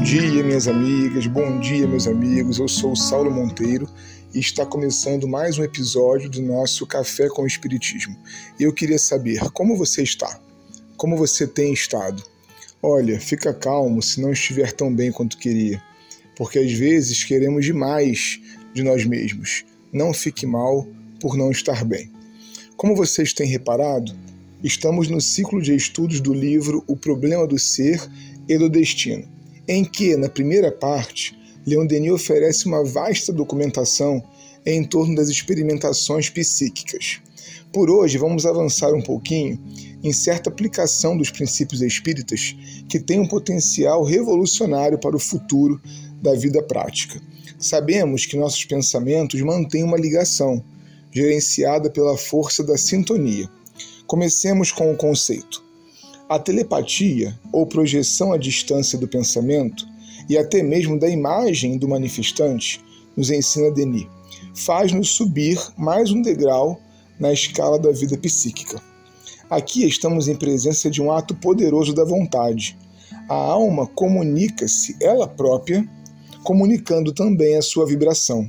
Bom dia, minhas amigas, bom dia, meus amigos. Eu sou o Saulo Monteiro e está começando mais um episódio do nosso Café com o Espiritismo. Eu queria saber como você está, como você tem estado. Olha, fica calmo se não estiver tão bem quanto queria, porque às vezes queremos demais de nós mesmos. Não fique mal por não estar bem. Como vocês têm reparado, estamos no ciclo de estudos do livro O Problema do Ser e do Destino em que, na primeira parte, Leon Denis oferece uma vasta documentação em torno das experimentações psíquicas. Por hoje, vamos avançar um pouquinho em certa aplicação dos princípios espíritas que tem um potencial revolucionário para o futuro da vida prática. Sabemos que nossos pensamentos mantêm uma ligação, gerenciada pela força da sintonia. Comecemos com o conceito. A telepatia, ou projeção à distância do pensamento, e até mesmo da imagem do manifestante, nos ensina Denis, faz-nos subir mais um degrau na escala da vida psíquica. Aqui estamos em presença de um ato poderoso da vontade. A alma comunica-se ela própria, comunicando também a sua vibração.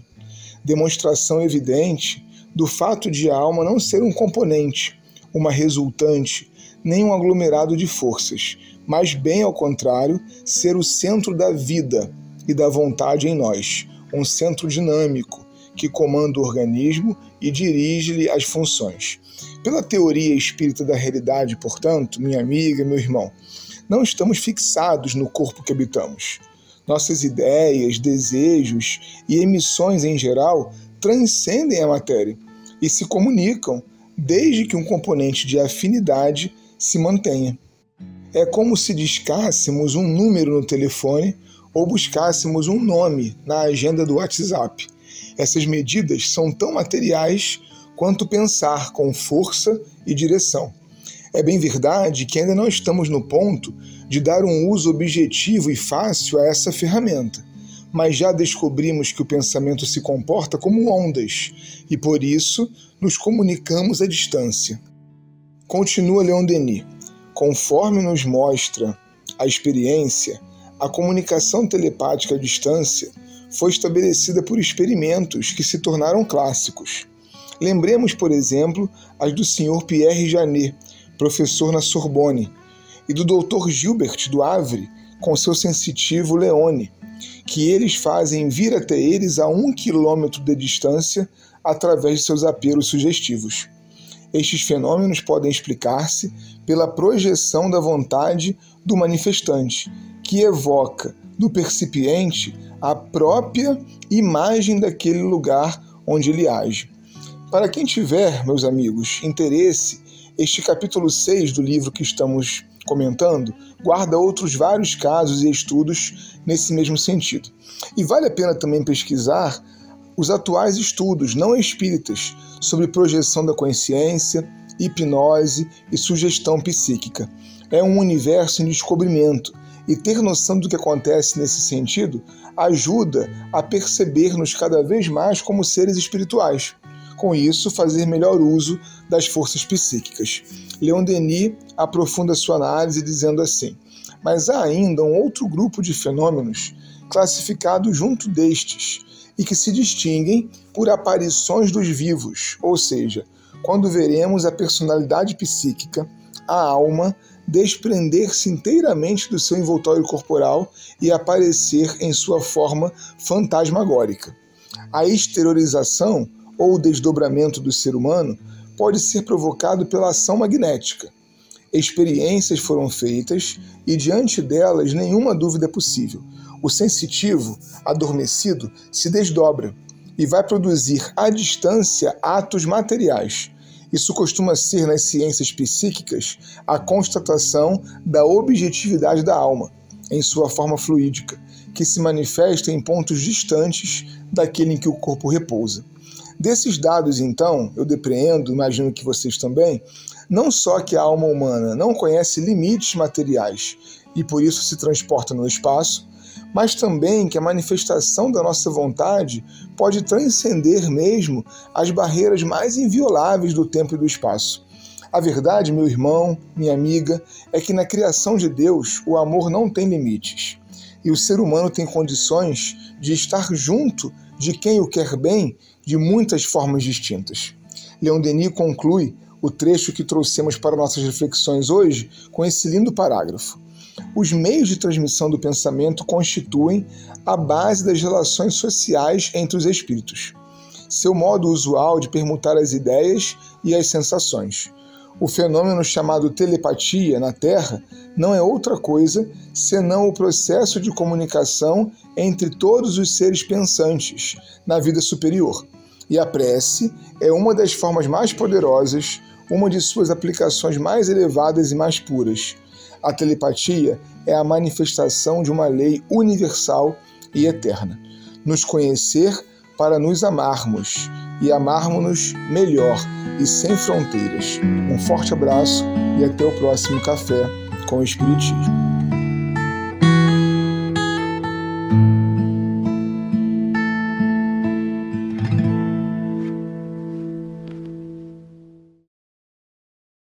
Demonstração evidente do fato de a alma não ser um componente, uma resultante nem um aglomerado de forças, mas bem ao contrário, ser o centro da vida e da vontade em nós, um centro dinâmico que comanda o organismo e dirige-lhe as funções. Pela teoria espírita da realidade, portanto, minha amiga, meu irmão, não estamos fixados no corpo que habitamos. Nossas ideias, desejos e emissões em geral transcendem a matéria e se comunicam desde que um componente de afinidade se mantenha. É como se discássemos um número no telefone ou buscássemos um nome na agenda do WhatsApp. Essas medidas são tão materiais quanto pensar com força e direção. É bem verdade que ainda não estamos no ponto de dar um uso objetivo e fácil a essa ferramenta, mas já descobrimos que o pensamento se comporta como ondas e por isso nos comunicamos à distância. Continua Leon Denis. Conforme nos mostra a experiência, a comunicação telepática à distância foi estabelecida por experimentos que se tornaram clássicos. Lembremos, por exemplo, as do Sr. Pierre Janet, professor na Sorbonne, e do Dr. Gilbert do Havre, com seu sensitivo Leone, que eles fazem vir até eles a um quilômetro de distância através de seus apelos sugestivos. Estes fenômenos podem explicar-se pela projeção da vontade do manifestante, que evoca no percipiente a própria imagem daquele lugar onde ele age. Para quem tiver, meus amigos, interesse, este capítulo 6 do livro que estamos comentando guarda outros vários casos e estudos nesse mesmo sentido. E vale a pena também pesquisar os atuais estudos não espíritas sobre projeção da consciência, hipnose e sugestão psíquica. É um universo em descobrimento e ter noção do que acontece nesse sentido ajuda a perceber-nos cada vez mais como seres espirituais. Com isso, fazer melhor uso das forças psíquicas. Leon Denis aprofunda sua análise dizendo assim: Mas há ainda um outro grupo de fenômenos classificado junto destes e que se distinguem por aparições dos vivos, ou seja, quando veremos a personalidade psíquica, a alma, desprender-se inteiramente do seu envoltório corporal e aparecer em sua forma fantasmagórica. A exteriorização ou desdobramento do ser humano pode ser provocado pela ação magnética. Experiências foram feitas e, diante delas, nenhuma dúvida é possível o sensitivo, adormecido, se desdobra e vai produzir à distância atos materiais. Isso costuma ser nas ciências psíquicas a constatação da objetividade da alma, em sua forma fluídica, que se manifesta em pontos distantes daquele em que o corpo repousa. Desses dados, então, eu depreendo, imagino que vocês também, não só que a alma humana não conhece limites materiais e por isso se transporta no espaço, mas também que a manifestação da nossa vontade pode transcender mesmo as barreiras mais invioláveis do tempo e do espaço. A verdade, meu irmão, minha amiga, é que na criação de Deus o amor não tem limites. e o ser humano tem condições de estar junto de quem o quer bem de muitas formas distintas. Leon Denis conclui o trecho que trouxemos para nossas reflexões hoje com esse lindo parágrafo. Os meios de transmissão do pensamento constituem a base das relações sociais entre os espíritos, seu modo usual de permutar as ideias e as sensações. O fenômeno chamado telepatia na Terra não é outra coisa senão o processo de comunicação entre todos os seres pensantes na vida superior. E a prece é uma das formas mais poderosas, uma de suas aplicações mais elevadas e mais puras. A telepatia é a manifestação de uma lei universal e eterna. Nos conhecer para nos amarmos e amarmos-nos melhor e sem fronteiras. Um forte abraço e até o próximo Café com o Espiritismo.